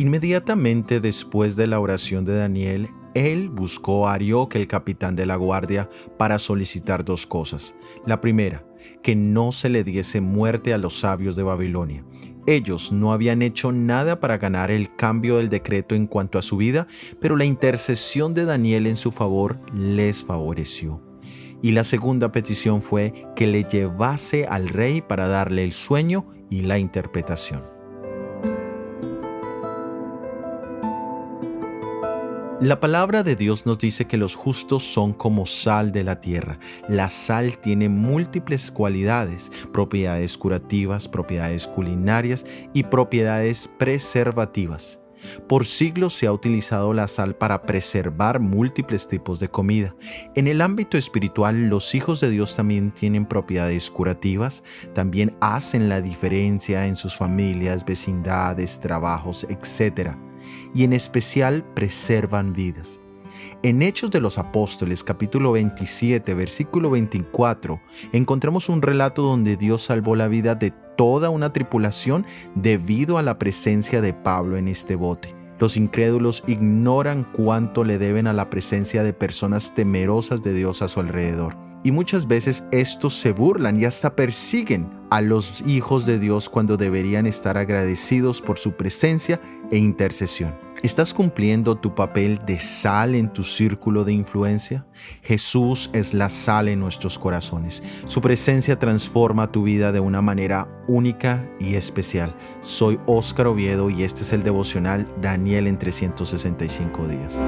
Inmediatamente después de la oración de Daniel, él buscó a Arioc, el capitán de la guardia, para solicitar dos cosas. La primera, que no se le diese muerte a los sabios de Babilonia. Ellos no habían hecho nada para ganar el cambio del decreto en cuanto a su vida, pero la intercesión de Daniel en su favor les favoreció. Y la segunda petición fue que le llevase al rey para darle el sueño y la interpretación. La palabra de Dios nos dice que los justos son como sal de la tierra. La sal tiene múltiples cualidades, propiedades curativas, propiedades culinarias y propiedades preservativas. Por siglos se ha utilizado la sal para preservar múltiples tipos de comida. En el ámbito espiritual, los hijos de Dios también tienen propiedades curativas, también hacen la diferencia en sus familias, vecindades, trabajos, etc y en especial preservan vidas. En Hechos de los Apóstoles capítulo 27 versículo 24 encontramos un relato donde Dios salvó la vida de toda una tripulación debido a la presencia de Pablo en este bote. Los incrédulos ignoran cuánto le deben a la presencia de personas temerosas de Dios a su alrededor. Y muchas veces estos se burlan y hasta persiguen a los hijos de Dios cuando deberían estar agradecidos por su presencia e intercesión. ¿Estás cumpliendo tu papel de sal en tu círculo de influencia? Jesús es la sal en nuestros corazones. Su presencia transforma tu vida de una manera única y especial. Soy Óscar Oviedo y este es el devocional Daniel en 365 días.